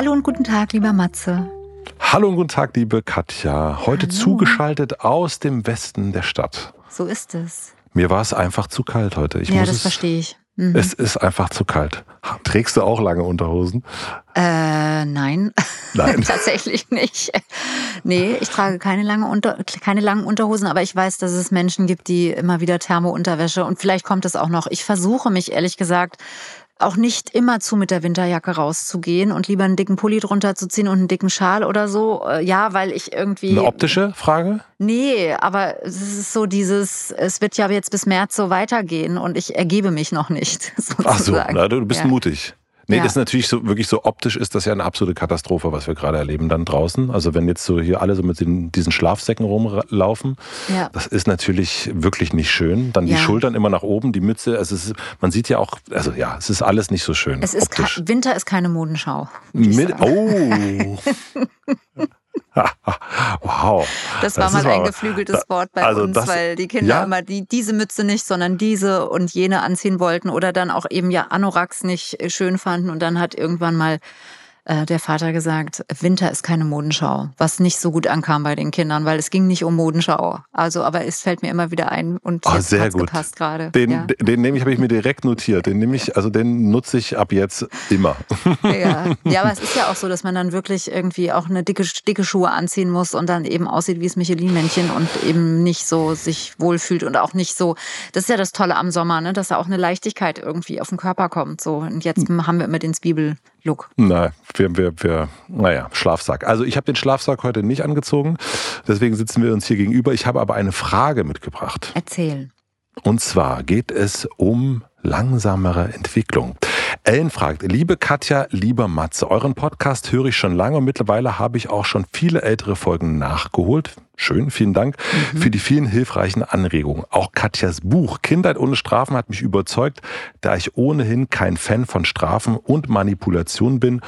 Hallo und guten Tag, lieber Matze. Hallo und guten Tag, liebe Katja. Heute Hallo. zugeschaltet aus dem Westen der Stadt. So ist es. Mir war es einfach zu kalt heute. Ich ja, muss das es, verstehe ich. Mhm. Es ist einfach zu kalt. Trägst du auch lange Unterhosen? Äh, nein. Nein. Tatsächlich nicht. Nee, ich trage keine, lange Unter keine langen Unterhosen, aber ich weiß, dass es Menschen gibt, die immer wieder Thermounterwäsche und vielleicht kommt es auch noch. Ich versuche mich ehrlich gesagt auch nicht immer zu mit der Winterjacke rauszugehen und lieber einen dicken Pulli drunter zu ziehen und einen dicken Schal oder so. Äh, Ja, weil ich irgendwie. Eine optische Frage? Nee, aber es ist so dieses, es wird ja jetzt bis März so weitergehen und ich ergebe mich noch nicht. Sozusagen. Ach so, na, du bist Ja. mutig. Nee, Ja. das ist natürlich so, wirklich so optisch ist das ja eine absolute Katastrophe, was wir gerade erleben dann draußen. Also wenn jetzt so hier alle so mit den, diesen Schlafsäcken rumlaufen, Ja. das ist natürlich wirklich nicht schön. Dann die Ja. Schultern immer nach oben, die Mütze, also ist, man sieht ja auch, also ja, es ist alles nicht so schön. Es ist Winter ist keine Modenschau. Mit, oh. wow. Das war ist mal ein geflügeltes Wort bei also uns, das- weil die Kinder ja? immer die, diese Mütze nicht, sondern diese und jene anziehen wollten oder dann auch eben ja Anoraks nicht äh, schön fanden. Und dann hat irgendwann mal äh, der Vater gesagt, Winter ist keine Modenschau, was nicht so gut ankam bei den Kindern, weil es ging nicht um Modenschau. Also, aber es fällt mir immer wieder ein und jetzt sehr hat's gut. gepasst gerade. Den, ja. den nehme ich, habe ich mir direkt notiert. Den nehme ich, also den nutze ich ab jetzt immer. Ja. ja, aber es ist ja auch so, dass man dann wirklich irgendwie auch eine dicke, dicke Schuhe anziehen muss und dann eben aussieht wie das Michelin-Männchen und eben nicht so sich wohlfühlt und auch nicht so. Das ist ja das Tolle am Sommer, ne? dass da auch eine Leichtigkeit irgendwie auf den Körper kommt. So und jetzt Hm. haben wir immer den Zwiebel-Look. Nein, wir, wir, wir, naja, Schlafsack. Also ich habe den Schlafsack heute nicht angezogen, deswegen sitzen wir uns hier gegenüber. Ich habe aber eine Frage mitgebracht. Erzähl. Und zwar geht es um langsamere Entwicklung. Ellen fragt, liebe Katja, lieber Matze, euren Podcast höre ich schon lange und mittlerweile habe ich auch schon viele ältere Folgen nachgeholt. Schön, vielen Dank für die vielen hilfreichen Anregungen. Auch Katjas Buch Kindheit ohne Strafen hat mich überzeugt, da ich ohnehin kein Fan von Strafen und Manipulation bin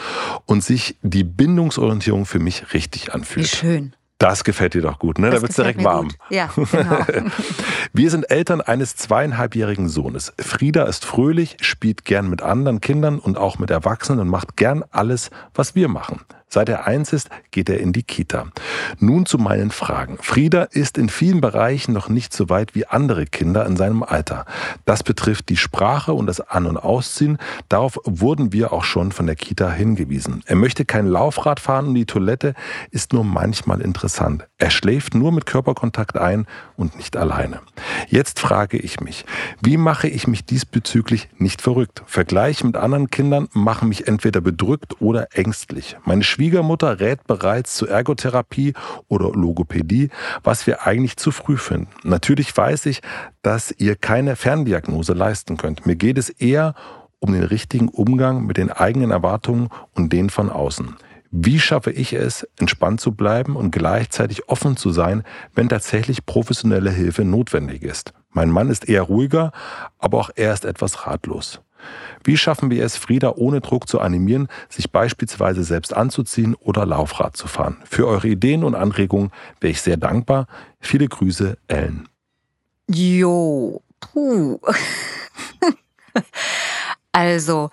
und sich die Bindungsorientierung für mich richtig Wie anfühlt. schön. Das gefällt dir doch gut, ne? Das da wird's gefällt direkt warm. gut. Ja, genau. Wir sind Eltern eines zweieinhalbjährigen Sohnes. Frieda ist fröhlich, spielt gern mit anderen Kindern und auch mit Erwachsenen und macht gern alles, was wir machen. Seit er eins ist, geht er in die Kita. Nun zu meinen Fragen. Frieda ist in vielen Bereichen noch nicht so weit wie andere Kinder in seinem Alter. Das betrifft die Sprache und das An- und Ausziehen. Darauf wurden wir auch schon von der Kita hingewiesen. Er möchte kein Laufrad fahren und die Toilette ist nur manchmal interessant. Er schläft nur mit Körperkontakt ein und nicht alleine. Jetzt frage ich mich, wie mache ich mich diesbezüglich nicht verrückt? Vergleiche mit anderen Kindern machen mich entweder bedrückt oder ängstlich. Meine rät bereits zur Ergotherapie oder Logopädie, was wir eigentlich zu früh finden. Natürlich weiß ich, dass ihr keine Ferndiagnose leisten könnt. Mir geht es eher um den richtigen Umgang mit den eigenen Erwartungen und denen von außen. Wie schaffe ich es, entspannt zu bleiben und gleichzeitig offen zu sein, wenn tatsächlich professionelle Hilfe notwendig ist? Mein Mann ist eher ruhiger, aber auch er ist etwas ratlos. Wie schaffen wir es, Frieda ohne Druck zu animieren, sich beispielsweise selbst anzuziehen oder Laufrad zu fahren? Für eure Ideen und Anregungen wäre ich sehr dankbar. Viele Grüße, Ellen. Jo, puh. also,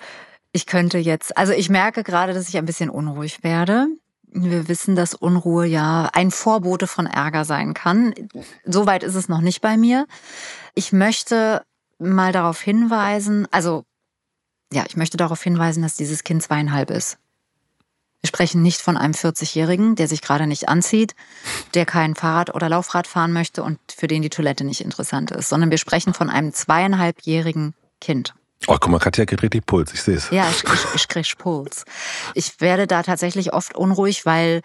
ich könnte jetzt, also ich merke gerade, dass ich ein bisschen unruhig werde. Wir wissen, dass Unruhe ja ein Vorbote von Ärger sein kann. Soweit ist es noch nicht bei mir. Ich möchte mal darauf hinweisen, also ja, ich möchte darauf hinweisen, dass dieses Kind zweieinhalb ist. Wir sprechen nicht von einem 40-Jährigen, der sich gerade nicht anzieht, der kein Fahrrad oder Laufrad fahren möchte und für den die Toilette nicht interessant ist, sondern wir sprechen von einem zweieinhalbjährigen Kind. Oh, guck mal, Katja kriegt richtig Puls, ich sehe es. Ja, ich, ich, ich kriege Puls. Ich werde da tatsächlich oft unruhig, weil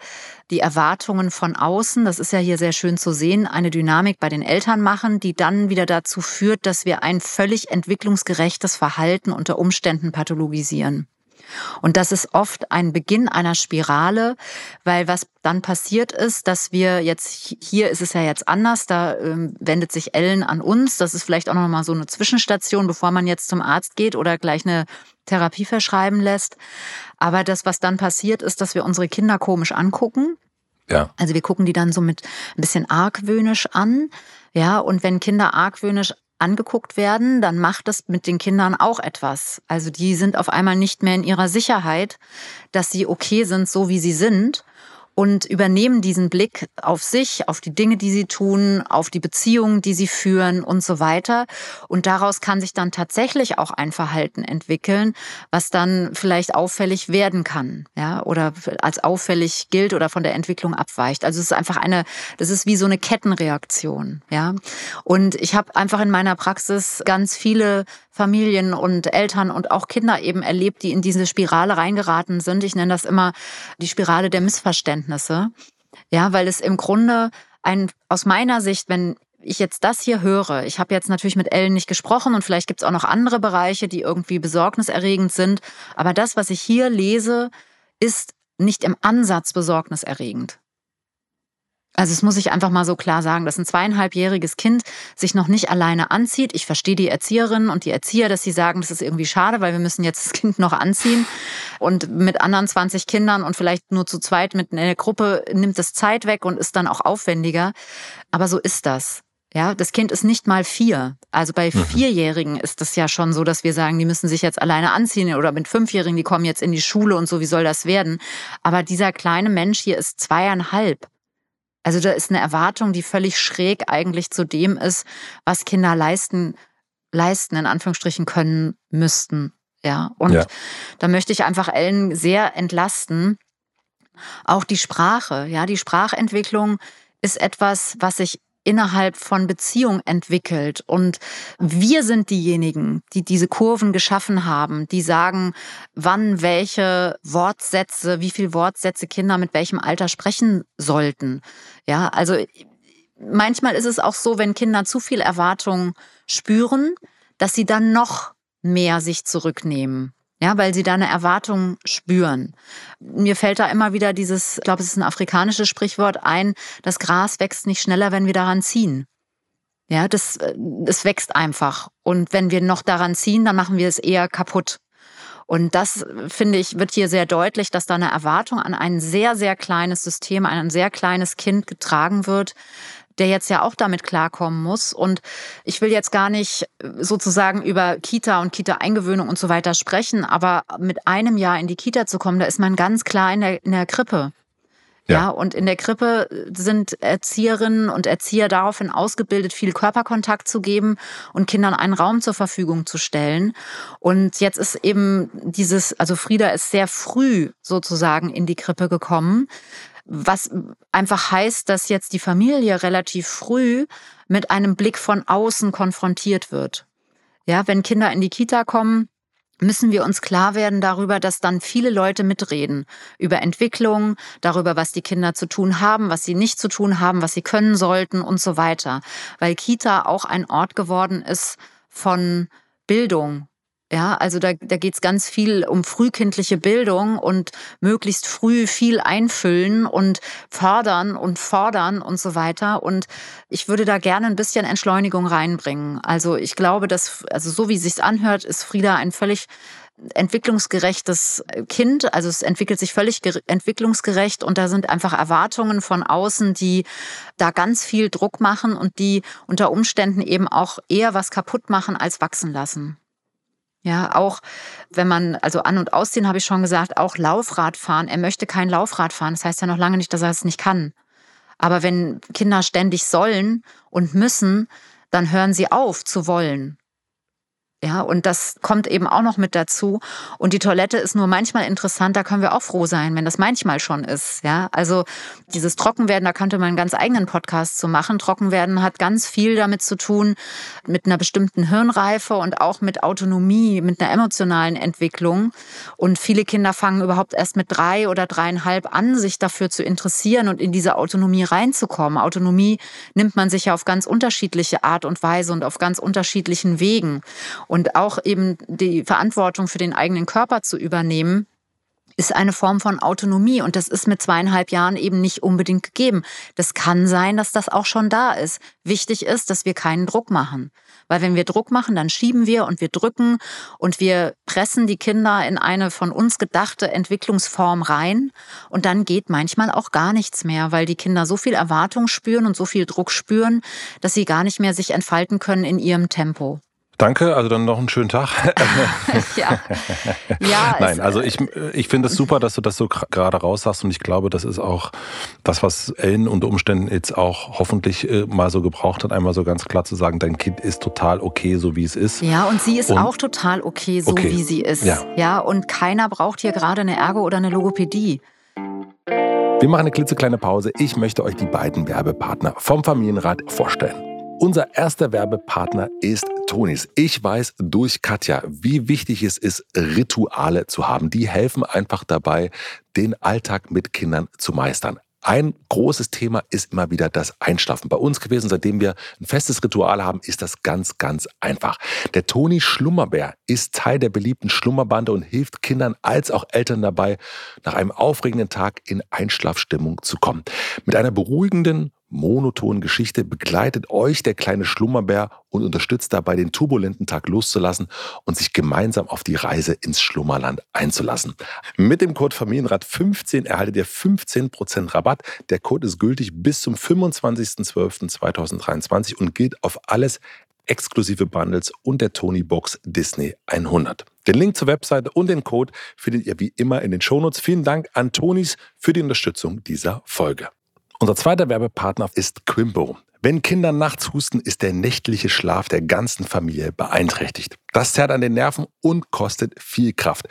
die Erwartungen von außen, das ist ja hier sehr schön zu sehen, eine Dynamik bei den Eltern machen, die dann wieder dazu führt, dass wir ein völlig entwicklungsgerechtes Verhalten unter Umständen pathologisieren. Und das ist oft ein Beginn einer Spirale, weil was dann passiert ist, dass wir jetzt, hier ist es ja jetzt anders, da ähm, wendet sich Ellen an uns. Das ist vielleicht auch nochmal so eine Zwischenstation, bevor man jetzt zum Arzt geht oder gleich eine Therapie verschreiben lässt. Aber das, was dann passiert, ist, dass wir unsere Kinder komisch angucken. Ja. Also wir gucken die dann so mit ein bisschen argwöhnisch an. Ja, und wenn Kinder argwöhnisch angeguckt werden, dann macht es mit den Kindern auch etwas. Also die sind auf einmal nicht mehr in ihrer Sicherheit, dass sie okay sind, so wie sie sind und übernehmen diesen Blick auf sich, auf die Dinge, die sie tun, auf die Beziehungen, die sie führen und so weiter. Und daraus kann sich dann tatsächlich auch ein Verhalten entwickeln, was dann vielleicht auffällig werden kann, ja, oder als auffällig gilt oder von der Entwicklung abweicht. Also es ist einfach eine, das ist wie so eine Kettenreaktion, ja. Und ich habe einfach in meiner Praxis ganz viele Familien und Eltern und auch Kinder eben erlebt, die in diese Spirale reingeraten sind. Ich nenne das immer die Spirale der Missverständnisse. Ja, weil es im Grunde ein, aus meiner Sicht, wenn ich jetzt das hier höre, ich habe jetzt natürlich mit Ellen nicht gesprochen und vielleicht gibt es auch noch andere Bereiche, die irgendwie besorgniserregend sind, aber das, was ich hier lese, ist nicht im Ansatz besorgniserregend. Also es muss ich einfach mal so klar sagen, dass ein zweieinhalbjähriges Kind sich noch nicht alleine anzieht. Ich verstehe die Erzieherinnen und die Erzieher, dass sie sagen, das ist irgendwie schade, weil wir müssen jetzt das Kind noch anziehen. Und mit anderen 20 Kindern und vielleicht nur zu zweit mit einer Gruppe nimmt es Zeit weg und ist dann auch aufwendiger. Aber so ist das. Ja, das Kind ist nicht mal vier. Also bei mhm. Vierjährigen ist das ja schon so, dass wir sagen, die müssen sich jetzt alleine anziehen oder mit Fünfjährigen, die kommen jetzt in die Schule und so, wie soll das werden? Aber dieser kleine Mensch hier ist zweieinhalb. Also da ist eine Erwartung, die völlig schräg eigentlich zu dem ist, was Kinder leisten, leisten, in Anführungsstrichen können müssten. Ja. Und ja. da möchte ich einfach Ellen sehr entlasten. Auch die Sprache, ja, die Sprachentwicklung ist etwas, was sich innerhalb von Beziehung entwickelt. Und wir sind diejenigen, die diese Kurven geschaffen haben, die sagen, wann welche Wortsätze, wie viel Wortsätze Kinder mit welchem Alter sprechen sollten. Ja, also manchmal ist es auch so, wenn Kinder zu viel Erwartung spüren, dass sie dann noch mehr sich zurücknehmen ja, weil sie da eine Erwartung spüren. Mir fällt da immer wieder dieses, ich glaube, es ist ein afrikanisches Sprichwort ein, das Gras wächst nicht schneller, wenn wir daran ziehen. Ja, das, es wächst einfach. Und wenn wir noch daran ziehen, dann machen wir es eher kaputt. Und das, finde ich, wird hier sehr deutlich, dass da eine Erwartung an ein sehr, sehr kleines System, an ein sehr kleines Kind getragen wird, der jetzt ja auch damit klarkommen muss. Und ich will jetzt gar nicht sozusagen über Kita und Kita-Eingewöhnung und so weiter sprechen, aber mit einem Jahr in die Kita zu kommen, da ist man ganz klar in der, in der Krippe. Ja. ja, und in der Krippe sind Erzieherinnen und Erzieher daraufhin ausgebildet, viel Körperkontakt zu geben und Kindern einen Raum zur Verfügung zu stellen. Und jetzt ist eben dieses, also Frieda ist sehr früh sozusagen in die Krippe gekommen was einfach heißt, dass jetzt die Familie relativ früh mit einem Blick von außen konfrontiert wird. Ja, wenn Kinder in die Kita kommen, müssen wir uns klar werden darüber, dass dann viele Leute mitreden über Entwicklung, darüber, was die Kinder zu tun haben, was sie nicht zu tun haben, was sie können sollten und so weiter. Weil Kita auch ein Ort geworden ist von Bildung, ja, also da, da geht es ganz viel um frühkindliche Bildung und möglichst früh viel einfüllen und fördern und fordern und so weiter. Und ich würde da gerne ein bisschen Entschleunigung reinbringen. Also ich glaube, dass, also so wie es sich anhört, ist Frieda ein völlig entwicklungsgerechtes Kind. Also es entwickelt sich völlig entwicklungsgerecht und da sind einfach Erwartungen von außen, die da ganz viel Druck machen und die unter Umständen eben auch eher was kaputt machen als wachsen lassen. Ja, auch wenn man, also an- und ausziehen habe ich schon gesagt, auch Laufrad fahren. Er möchte kein Laufrad fahren. Das heißt ja noch lange nicht, dass er es nicht kann. Aber wenn Kinder ständig sollen und müssen, dann hören sie auf zu wollen. Ja, und das kommt eben auch noch mit dazu. Und die Toilette ist nur manchmal interessant, da können wir auch froh sein, wenn das manchmal schon ist. Ja, also dieses Trockenwerden, da könnte man einen ganz eigenen Podcast zu machen. Trockenwerden hat ganz viel damit zu tun, mit einer bestimmten Hirnreife und auch mit Autonomie, mit einer emotionalen Entwicklung. Und viele Kinder fangen überhaupt erst mit drei oder dreieinhalb an, sich dafür zu interessieren und in diese Autonomie reinzukommen. Autonomie nimmt man sich ja auf ganz unterschiedliche Art und Weise und auf ganz unterschiedlichen Wegen. Auch eben die Verantwortung für den eigenen Körper zu übernehmen, ist eine Form von Autonomie und das ist mit zweieinhalb Jahren eben nicht unbedingt gegeben. Das kann sein, dass das auch schon da ist. Wichtig ist, dass wir keinen Druck machen. Weil wenn wir Druck machen, dann schieben wir und wir drücken und wir pressen die Kinder in eine von uns gedachte Entwicklungsform rein und dann geht manchmal auch gar nichts mehr, weil die Kinder so viel Erwartung spüren und so viel Druck spüren, dass sie gar nicht mehr sich entfalten können in ihrem Tempo. Danke, also dann noch einen schönen Tag. ja. ja Nein, also ich, ich finde es super, dass du das so gerade raus sagst und ich glaube, das ist auch das, was Ellen unter Umständen jetzt auch hoffentlich äh, mal so gebraucht hat, einmal so ganz klar zu sagen, dein Kind ist total okay, so wie es ist. Ja, und sie ist und, auch total okay, so okay. wie sie ist. Ja. ja, und keiner braucht hier gerade eine Ergo oder eine Logopädie. Wir machen eine klitzekleine Pause. Ich möchte euch die beiden Werbepartner vom Familienrat vorstellen. Unser erster Werbepartner ist Tonis. Ich weiß durch Katja, wie wichtig es ist, Rituale zu haben. Die helfen einfach dabei, den Alltag mit Kindern zu meistern. Ein großes Thema ist immer wieder das Einschlafen. Bei uns gewesen, seitdem wir ein festes Ritual haben, ist das ganz, ganz einfach. Der Toni Schlummerbär ist Teil der beliebten Schlummerbande und hilft Kindern als auch Eltern dabei, nach einem aufregenden Tag in Einschlafstimmung zu kommen. Mit einer beruhigenden monotonen Geschichte begleitet euch der kleine Schlummerbär und unterstützt dabei, den turbulenten Tag loszulassen und sich gemeinsam auf die Reise ins Schlummerland einzulassen. Mit dem Code Familienrat 15 erhaltet ihr 15% Rabatt. Der Code ist gültig bis zum 25.12.2023 und gilt auf alles exklusive Bundles und der Tony Box Disney 100. Den Link zur Webseite und den Code findet ihr wie immer in den Shownotes. Vielen Dank an Tonis für die Unterstützung dieser Folge. Unser zweiter Werbepartner ist Quimbo. Wenn Kinder nachts husten, ist der nächtliche Schlaf der ganzen Familie beeinträchtigt. Das zerrt an den Nerven und kostet viel Kraft.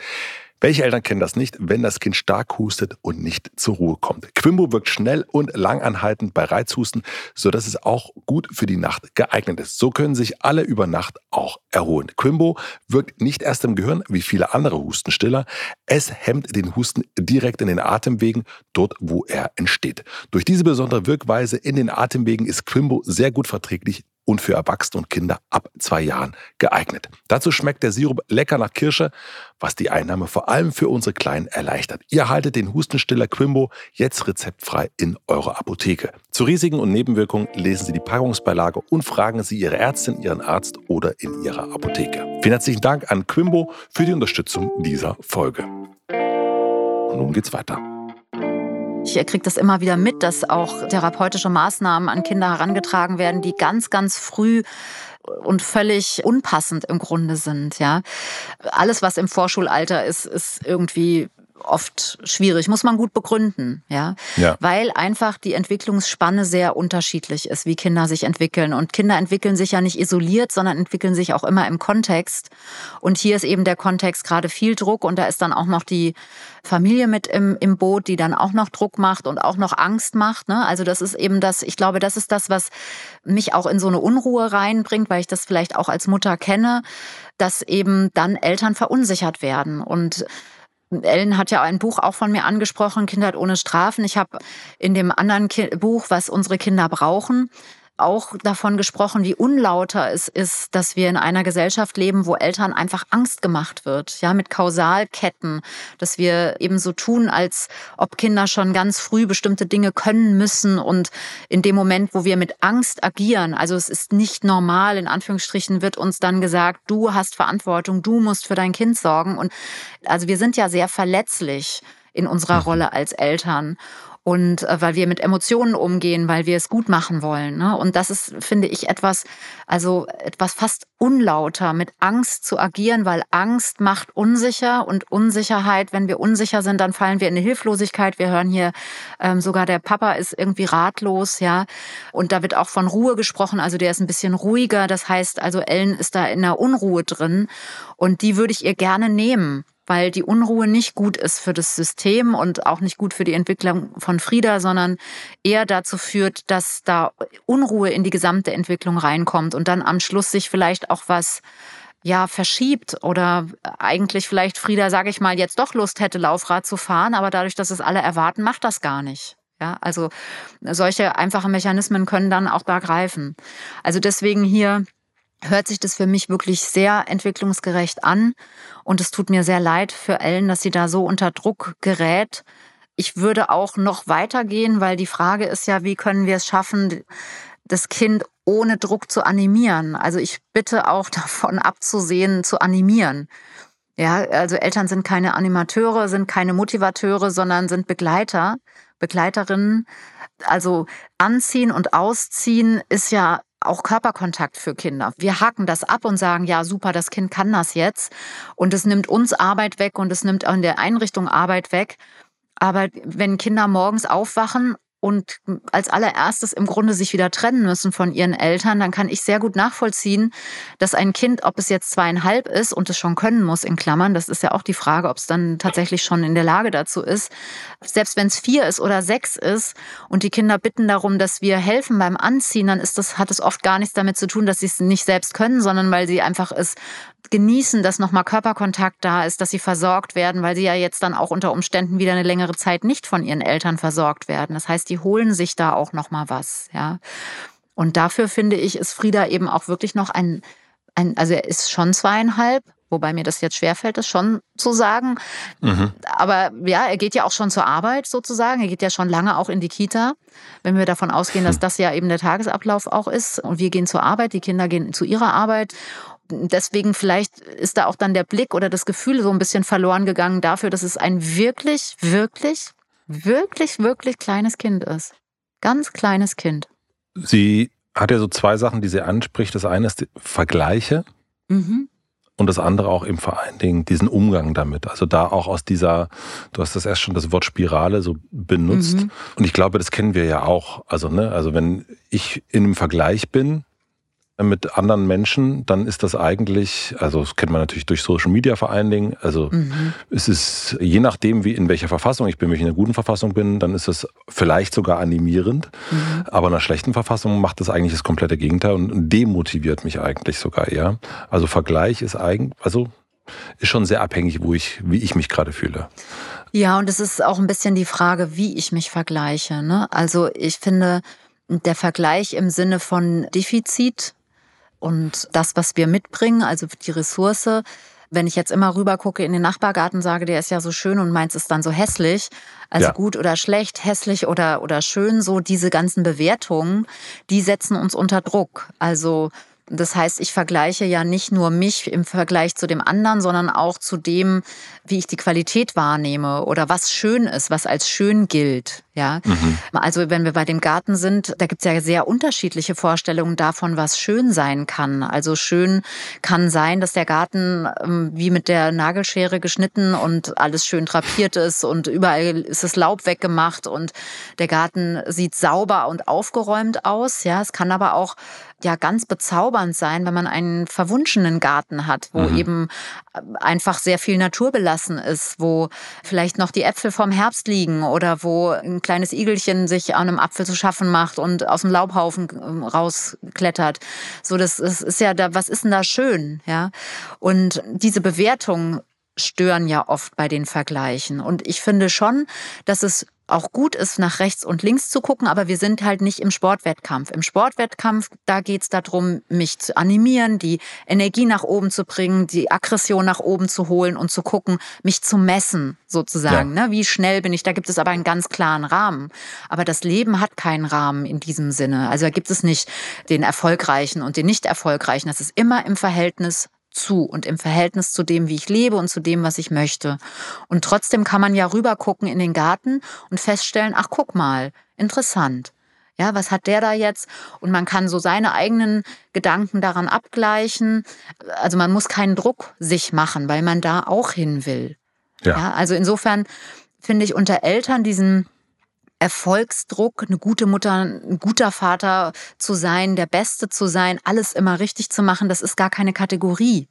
Welche Eltern kennen das nicht, wenn das Kind stark hustet und nicht zur Ruhe kommt? Quimbo wirkt schnell und langanhaltend bei Reizhusten, sodass es auch gut für die Nacht geeignet ist. So können sich alle über Nacht auch erholen. Quimbo wirkt nicht erst im Gehirn wie viele andere Hustenstiller. Es hemmt den Husten direkt in den Atemwegen, dort wo er entsteht. Durch diese besondere Wirkweise in den Atemwegen ist Quimbo sehr gut verträglich und für Erwachsene und Kinder ab zwei Jahren geeignet. Dazu schmeckt der Sirup lecker nach Kirsche, was die Einnahme vor allem für unsere Kleinen erleichtert. Ihr haltet den Hustenstiller Quimbo jetzt rezeptfrei in eurer Apotheke. Zu Risiken und Nebenwirkungen lesen Sie die Packungsbeilage und fragen Sie Ihre Ärztin, Ihren Arzt oder in Ihrer Apotheke. Vielen herzlichen Dank an Quimbo für die Unterstützung dieser Folge. Und nun geht's weiter. Ich kriege das immer wieder mit, dass auch therapeutische Maßnahmen an Kinder herangetragen werden, die ganz, ganz früh und völlig unpassend im Grunde sind, ja. Alles, was im Vorschulalter ist, ist irgendwie oft schwierig, muss man gut begründen, ja? ja, weil einfach die Entwicklungsspanne sehr unterschiedlich ist, wie Kinder sich entwickeln und Kinder entwickeln sich ja nicht isoliert, sondern entwickeln sich auch immer im Kontext und hier ist eben der Kontext gerade viel Druck und da ist dann auch noch die Familie mit im, im Boot, die dann auch noch Druck macht und auch noch Angst macht, ne? Also das ist eben das, ich glaube, das ist das, was mich auch in so eine Unruhe reinbringt, weil ich das vielleicht auch als Mutter kenne, dass eben dann Eltern verunsichert werden und Ellen hat ja ein Buch auch von mir angesprochen, Kindheit ohne Strafen. Ich habe in dem anderen Buch, was unsere Kinder brauchen, auch davon gesprochen, wie unlauter es ist, dass wir in einer Gesellschaft leben, wo Eltern einfach Angst gemacht wird, ja, mit Kausalketten, dass wir eben so tun, als ob Kinder schon ganz früh bestimmte Dinge können müssen und in dem Moment, wo wir mit Angst agieren, also es ist nicht normal, in Anführungsstrichen wird uns dann gesagt, du hast Verantwortung, du musst für dein Kind sorgen und also wir sind ja sehr verletzlich in unserer mhm. Rolle als Eltern. Und äh, weil wir mit Emotionen umgehen, weil wir es gut machen wollen. Ne? Und das ist, finde ich, etwas, also etwas fast unlauter, mit Angst zu agieren, weil Angst macht unsicher und Unsicherheit, wenn wir unsicher sind, dann fallen wir in eine Hilflosigkeit. Wir hören hier ähm, sogar, der Papa ist irgendwie ratlos, ja. Und da wird auch von Ruhe gesprochen, also der ist ein bisschen ruhiger. Das heißt, also Ellen ist da in einer Unruhe drin und die würde ich ihr gerne nehmen weil die Unruhe nicht gut ist für das System und auch nicht gut für die Entwicklung von Frieda, sondern eher dazu führt, dass da Unruhe in die gesamte Entwicklung reinkommt und dann am Schluss sich vielleicht auch was ja verschiebt oder eigentlich vielleicht Frieda, sage ich mal, jetzt doch Lust hätte, Laufrad zu fahren, aber dadurch, dass es alle erwarten, macht das gar nicht. Ja, also solche einfachen Mechanismen können dann auch da greifen. Also deswegen hier hört sich das für mich wirklich sehr entwicklungsgerecht an. Und es tut mir sehr leid für Ellen, dass sie da so unter Druck gerät. Ich würde auch noch weitergehen, weil die Frage ist ja, wie können wir es schaffen, das Kind ohne Druck zu animieren? Also ich bitte auch davon abzusehen, zu animieren. Ja, also Eltern sind keine Animateure, sind keine Motivateure, sondern sind Begleiter, Begleiterinnen. Also anziehen und ausziehen ist ja auch Körperkontakt für Kinder. Wir haken das ab und sagen, ja, super, das Kind kann das jetzt. Und es nimmt uns Arbeit weg und es nimmt auch in der Einrichtung Arbeit weg. Aber wenn Kinder morgens aufwachen und als allererstes im Grunde sich wieder trennen müssen von ihren Eltern, dann kann ich sehr gut nachvollziehen, dass ein Kind, ob es jetzt zweieinhalb ist und es schon können muss, in Klammern, das ist ja auch die Frage, ob es dann tatsächlich schon in der Lage dazu ist, selbst wenn es vier ist oder sechs ist und die Kinder bitten darum, dass wir helfen beim Anziehen, dann ist das, hat es oft gar nichts damit zu tun, dass sie es nicht selbst können, sondern weil sie einfach es genießen, dass nochmal Körperkontakt da ist, dass sie versorgt werden, weil sie ja jetzt dann auch unter Umständen wieder eine längere Zeit nicht von ihren Eltern versorgt werden. Das heißt, die holen sich da auch nochmal was, ja. Und dafür finde ich, ist Frieda eben auch wirklich noch ein, ein also er ist schon zweieinhalb, wobei mir das jetzt schwerfällt, das schon zu sagen. Mhm. Aber ja, er geht ja auch schon zur Arbeit sozusagen. Er geht ja schon lange auch in die Kita. Wenn wir davon ausgehen, dass das ja eben der Tagesablauf auch ist und wir gehen zur Arbeit, die Kinder gehen zu ihrer Arbeit deswegen vielleicht ist da auch dann der Blick oder das Gefühl so ein bisschen verloren gegangen dafür, dass es ein wirklich, wirklich, wirklich, wirklich kleines Kind ist. Ganz kleines Kind. Sie hat ja so zwei Sachen, die sie anspricht. Das eine ist Vergleiche. Mhm. Und das andere auch eben vor allen Dingen diesen Umgang damit. Also da auch aus dieser, du hast das erst schon das Wort Spirale so benutzt. Mhm. Und ich glaube, das kennen wir ja auch. Also, ne, also wenn ich in einem Vergleich bin, mit anderen Menschen, dann ist das eigentlich, also das kennt man natürlich durch Social Media vor allen Dingen, also mhm. es ist je nachdem, wie in welcher Verfassung ich bin, wenn ich in einer guten Verfassung bin, dann ist es vielleicht sogar animierend, mhm. aber in einer schlechten Verfassung macht das eigentlich das komplette Gegenteil und demotiviert mich eigentlich sogar eher. Also Vergleich ist eigentlich, also ist schon sehr abhängig, wo ich, wie ich mich gerade fühle. Ja, und es ist auch ein bisschen die Frage, wie ich mich vergleiche. Ne? Also ich finde, der Vergleich im Sinne von Defizit und das, was wir mitbringen, also die Ressource, wenn ich jetzt immer rüber gucke in den Nachbargarten, sage, der ist ja so schön und meins ist dann so hässlich, also ja. gut oder schlecht, hässlich oder, oder schön, so diese ganzen Bewertungen, die setzen uns unter Druck. Also das heißt, ich vergleiche ja nicht nur mich im Vergleich zu dem anderen, sondern auch zu dem, wie ich die Qualität wahrnehme oder was schön ist, was als schön gilt. Ja, mhm. also wenn wir bei dem Garten sind, da gibt es ja sehr unterschiedliche Vorstellungen davon, was schön sein kann. Also schön kann sein, dass der Garten ähm, wie mit der Nagelschere geschnitten und alles schön drapiert ist und überall ist das Laub weggemacht und der Garten sieht sauber und aufgeräumt aus. Ja, es kann aber auch ja ganz bezaubernd sein, wenn man einen verwunschenen Garten hat, wo mhm. eben äh, einfach sehr viel Natur belassen ist, wo vielleicht noch die Äpfel vom Herbst liegen oder wo ein kleines Igelchen sich an einem Apfel zu schaffen macht und aus dem Laubhaufen ähm, rausklettert. So, das ist ja da, was ist denn da schön, ja? Und diese Bewertung stören ja oft bei den Vergleichen. Und ich finde schon, dass es auch gut ist, nach rechts und links zu gucken, aber wir sind halt nicht im Sportwettkampf. Im Sportwettkampf, da geht's darum, mich zu animieren, die Energie nach oben zu bringen, die Aggression nach oben zu holen und zu gucken, mich zu messen, sozusagen. Ja. Ne? Wie schnell bin ich? Da gibt es aber einen ganz klaren Rahmen. Aber das Leben hat keinen Rahmen in diesem Sinne. Also da gibt es nicht den Erfolgreichen und den Nicht-Erfolgreichen. Das ist immer im Verhältnis zu und im Verhältnis zu dem, wie ich lebe und zu dem, was ich möchte. Und trotzdem kann man ja rüber gucken in den Garten und feststellen, ach guck mal, interessant. Ja, was hat der da jetzt? Und man kann so seine eigenen Gedanken daran abgleichen. Also man muss keinen Druck sich machen, weil man da auch hin will. Ja. ja also insofern finde ich unter Eltern diesen Erfolgsdruck, eine gute Mutter, ein guter Vater zu sein, der Beste zu sein, alles immer richtig zu machen, das ist gar keine Kategorie.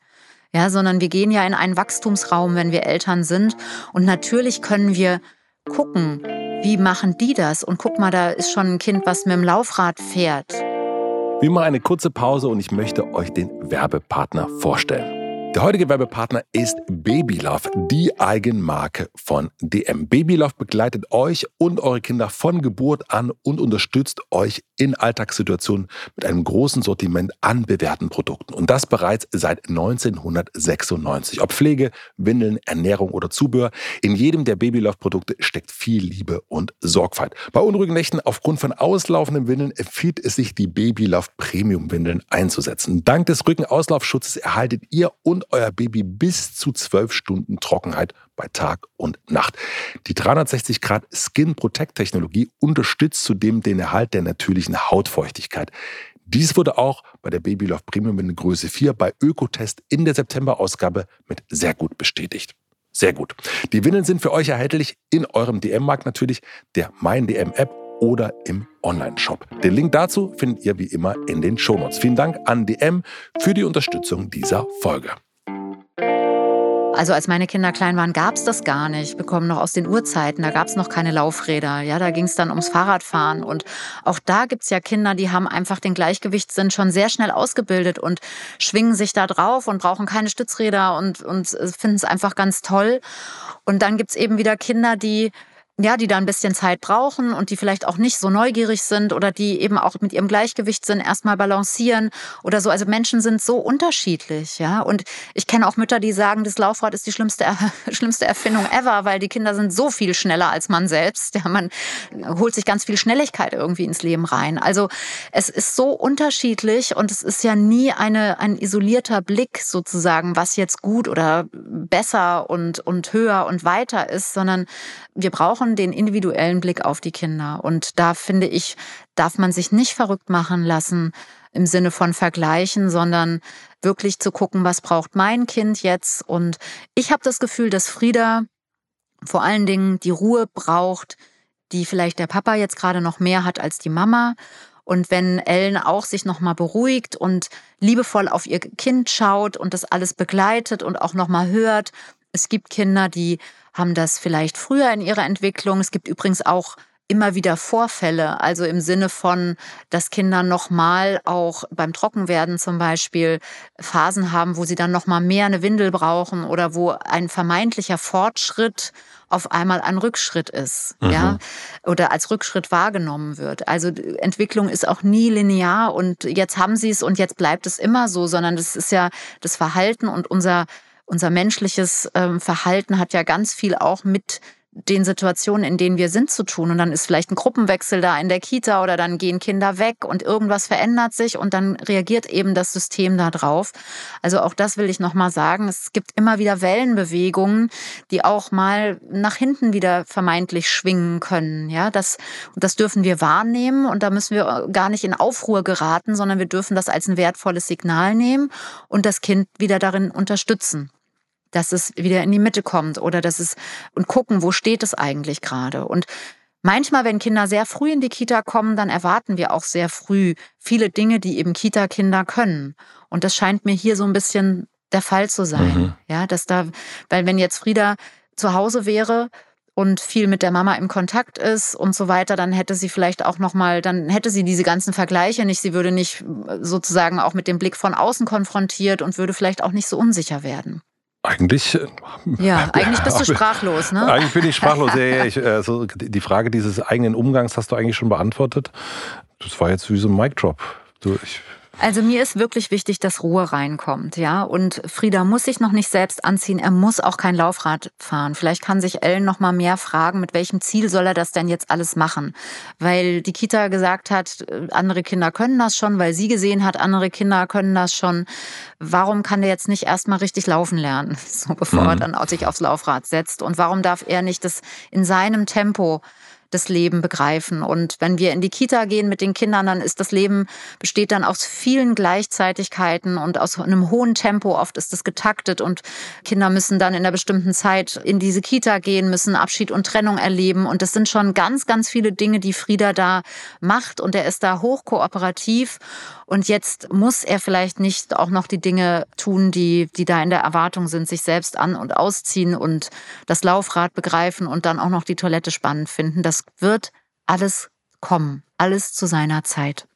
Ja, sondern wir gehen ja in einen Wachstumsraum, wenn wir Eltern sind. Und natürlich können wir gucken, wie machen die das? Und guck mal, da ist schon ein Kind, was mit dem Laufrad fährt. Wir machen eine kurze Pause und ich möchte euch den Werbepartner vorstellen. Der heutige Werbepartner ist Babylove, die Eigenmarke von DM. Babylove begleitet euch und eure Kinder von Geburt an und unterstützt euch in Alltagssituationen mit einem großen Sortiment an bewährten Produkten. Und das bereits seit 1996. Ob Pflege, Windeln, Ernährung oder Zubehör, in jedem der Babylove-Produkte steckt viel Liebe und Sorgfalt. Bei unruhigen Nächten aufgrund von auslaufenden Windeln empfiehlt es sich, die Babylove Premium-Windeln einzusetzen. Dank des Rückenauslaufschutzes erhaltet ihr und euer Baby bis zu zwölf Stunden Trockenheit bei Tag und Nacht. Die 360 Grad Skin Protect Technologie unterstützt zudem den Erhalt der natürlichen Hautfeuchtigkeit. Dies wurde auch bei der Babylove Premium in Größe 4 bei Ökotest in der September-Ausgabe mit sehr gut bestätigt. Sehr gut. Die Windeln sind für euch erhältlich in eurem DM-Markt natürlich, der Mein DM App oder im Online-Shop. Den Link dazu findet ihr wie immer in den Shownotes. Vielen Dank an DM für die Unterstützung dieser Folge. Also als meine Kinder klein waren, gab es das gar nicht. Wir kommen noch aus den Urzeiten, da gab es noch keine Laufräder. Ja, da ging es dann ums Fahrradfahren. Und auch da gibt es ja Kinder, die haben einfach den Gleichgewichtssinn schon sehr schnell ausgebildet und schwingen sich da drauf und brauchen keine Stützräder und, und finden es einfach ganz toll. Und dann gibt es eben wieder Kinder, die ja, die da ein bisschen Zeit brauchen und die vielleicht auch nicht so neugierig sind oder die eben auch mit ihrem Gleichgewicht sind, erstmal balancieren oder so. Also Menschen sind so unterschiedlich, ja. Und ich kenne auch Mütter, die sagen, das Laufrad ist die schlimmste, schlimmste Erfindung ever, weil die Kinder sind so viel schneller als man selbst. Ja, man holt sich ganz viel Schnelligkeit irgendwie ins Leben rein. Also es ist so unterschiedlich und es ist ja nie eine, ein isolierter Blick sozusagen, was jetzt gut oder besser und, und höher und weiter ist, sondern wir brauchen den individuellen Blick auf die Kinder. Und da finde ich, darf man sich nicht verrückt machen lassen im Sinne von Vergleichen, sondern wirklich zu gucken, was braucht mein Kind jetzt. Und ich habe das Gefühl, dass Frieda vor allen Dingen die Ruhe braucht, die vielleicht der Papa jetzt gerade noch mehr hat als die Mama. Und wenn Ellen auch sich nochmal beruhigt und liebevoll auf ihr Kind schaut und das alles begleitet und auch nochmal hört, es gibt Kinder, die haben das vielleicht früher in ihrer Entwicklung. Es gibt übrigens auch immer wieder Vorfälle, also im Sinne von, dass Kinder nochmal auch beim Trockenwerden zum Beispiel Phasen haben, wo sie dann nochmal mehr eine Windel brauchen oder wo ein vermeintlicher Fortschritt auf einmal ein Rückschritt ist, mhm. ja, oder als Rückschritt wahrgenommen wird. Also Entwicklung ist auch nie linear und jetzt haben sie es und jetzt bleibt es immer so, sondern das ist ja das Verhalten und unser unser menschliches ähm, Verhalten hat ja ganz viel auch mit den Situationen, in denen wir sind, zu tun. Und dann ist vielleicht ein Gruppenwechsel da in der Kita oder dann gehen Kinder weg und irgendwas verändert sich und dann reagiert eben das System da drauf. Also auch das will ich nochmal sagen. Es gibt immer wieder Wellenbewegungen, die auch mal nach hinten wieder vermeintlich schwingen können. Ja, das, das dürfen wir wahrnehmen und da müssen wir gar nicht in Aufruhr geraten, sondern wir dürfen das als ein wertvolles Signal nehmen und das Kind wieder darin unterstützen dass es wieder in die Mitte kommt oder dass es und gucken, wo steht es eigentlich gerade. Und manchmal, wenn Kinder sehr früh in die Kita kommen, dann erwarten wir auch sehr früh viele Dinge, die eben Kita-Kinder können. Und das scheint mir hier so ein bisschen der Fall zu sein. Mhm. Ja, dass da, weil wenn jetzt Frieda zu Hause wäre, und viel mit der Mama im Kontakt ist und so weiter, dann hätte sie vielleicht auch noch mal, dann hätte sie diese ganzen Vergleiche nicht, sie würde nicht sozusagen auch mit dem Blick von außen konfrontiert und würde vielleicht auch nicht so unsicher werden. Eigentlich. Äh, ja, eigentlich bist du sprachlos, ne? Eigentlich bin ich sprachlos. Ja, ja, ich, also die Frage dieses eigenen Umgangs hast du eigentlich schon beantwortet. Das war jetzt wie so ein Mic Drop. Du, ich, Also mir ist wirklich wichtig, dass Ruhe reinkommt, ja. Und Frieda muss sich noch nicht selbst anziehen. Er muss auch kein Laufrad fahren. Vielleicht kann sich Ellen noch mal mehr fragen, mit welchem Ziel soll er das denn jetzt alles machen? Weil die Kita gesagt hat, äh, andere Kinder können das schon, weil sie gesehen hat, andere Kinder können das schon. Warum kann der jetzt nicht erstmal richtig laufen lernen, so bevor mhm. er dann sich aufs Laufrad setzt? Und warum darf er nicht das in seinem Tempo das Leben begreifen. Und wenn wir in die Kita gehen mit den Kindern, dann ist das Leben, besteht dann aus vielen Gleichzeitigkeiten und aus einem hohen Tempo. Oft ist es getaktet und Kinder müssen dann in einer bestimmten Zeit in diese Kita gehen, müssen Abschied und Trennung erleben. Und das sind schon ganz, ganz viele Dinge, die Frieda da macht. Und er ist da hochkooperativ. Und jetzt muss er vielleicht nicht auch noch die Dinge tun, die, die da in der Erwartung sind, sich selbst an- und ausziehen und das Laufrad begreifen und dann auch noch die Toilette spannend finden. Das wird alles kommen. Alles zu seiner Zeit.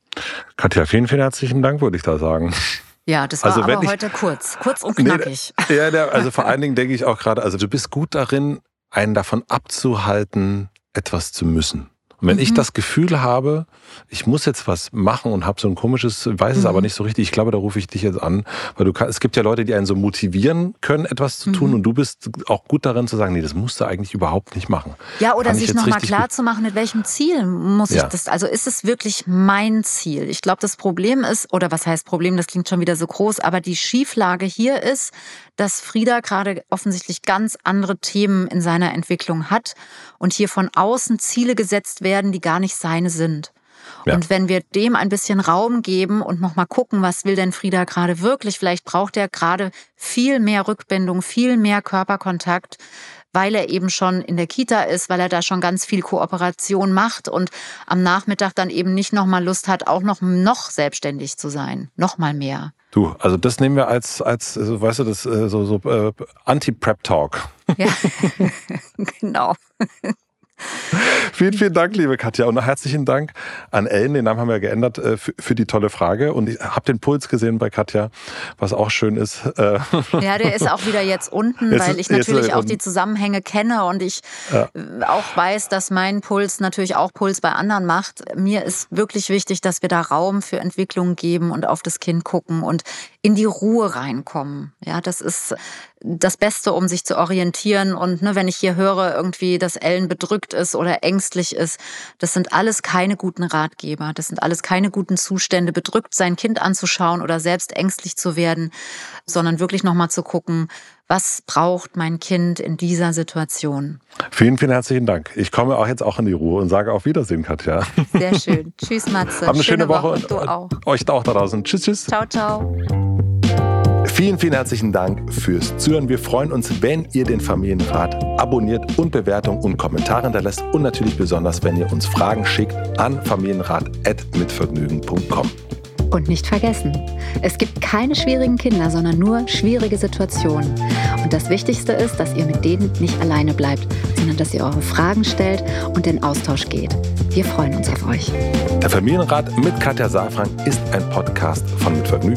Katja, vielen, vielen herzlichen Dank, würde ich da sagen. Ja, das war also, aber ich, heute kurz, kurz und knackig. Nee, ja, also vor allen Dingen denke ich auch gerade, also du bist gut darin, einen davon abzuhalten, etwas zu müssen. Und wenn mhm. ich das Gefühl habe, ich muss jetzt was machen und habe so ein komisches, weiß mhm. es aber nicht so richtig, ich glaube, da rufe ich dich jetzt an, weil du kannst, es gibt ja Leute, die einen so motivieren können, etwas zu tun mhm. und du bist auch gut darin zu sagen, nee, das musst du eigentlich überhaupt nicht machen. Ja, oder Kann sich nochmal klar zu machen, mit welchem Ziel muss ja. ich das, also ist es wirklich mein Ziel? Ich glaube, das Problem ist, oder was heißt Problem, das klingt schon wieder so groß, aber die Schieflage hier ist, dass Frieda gerade offensichtlich ganz andere Themen in seiner Entwicklung hat und hier von außen Ziele gesetzt werden, die gar nicht seine sind. Ja. Und wenn wir dem ein bisschen Raum geben und nochmal gucken, was will denn Frieda gerade wirklich, vielleicht braucht er gerade viel mehr Rückbindung, viel mehr Körperkontakt, weil er eben schon in der Kita ist, weil er da schon ganz viel Kooperation macht und am Nachmittag dann eben nicht nochmal Lust hat, auch noch, noch selbstständig zu sein, nochmal mehr. Du, also das nehmen wir als, als so, weißt du, das äh, so, so äh, Anti-Prep-Talk. Ja, genau. Vielen, vielen Dank, liebe Katja. Und noch herzlichen Dank an Ellen, den Namen haben wir geändert, äh, für, für die tolle Frage. Und ich habe den Puls gesehen bei Katja, was auch schön ist. Äh, ja, der ist auch wieder jetzt unten, jetzt, weil ich natürlich auch die Zusammenhänge kenne und ich ja. auch weiß, dass mein Puls natürlich auch Puls bei anderen macht. Mir ist wirklich wichtig, dass wir da Raum für Entwicklung geben und auf das Kind gucken und in die Ruhe reinkommen. Ja, das ist das Beste, um sich zu orientieren. Und ne, wenn ich hier höre, irgendwie, dass Ellen bedrückt ist oder ängstlich ist, das sind alles keine guten Ratgeber. Das sind alles keine guten Zustände, bedrückt sein Kind anzuschauen oder selbst ängstlich zu werden, sondern wirklich nochmal zu gucken, was braucht mein Kind in dieser Situation? Vielen, vielen herzlichen Dank. Ich komme auch jetzt auch in die Ruhe und sage auf Wiedersehen, Katja. Sehr schön. Tschüss, Matze. Habt eine schöne, schöne Woche, Woche und du auch. euch auch da draußen. Tschüss, tschüss. Ciao, ciao. Vielen, vielen herzlichen Dank fürs Zuhören. Wir freuen uns, wenn ihr den Familienrat abonniert und Bewertungen und Kommentare hinterlässt und natürlich besonders, wenn ihr uns Fragen schickt an familienrat.mitvergnügen.com. Und nicht vergessen, es gibt keine schwierigen Kinder, sondern nur schwierige Situationen. Und das Wichtigste ist, dass ihr mit denen nicht alleine bleibt, sondern dass ihr eure Fragen stellt und in Austausch geht. Wir freuen uns auf euch. Der Familienrat mit Katja Safran ist ein Podcast von Mitvergnügen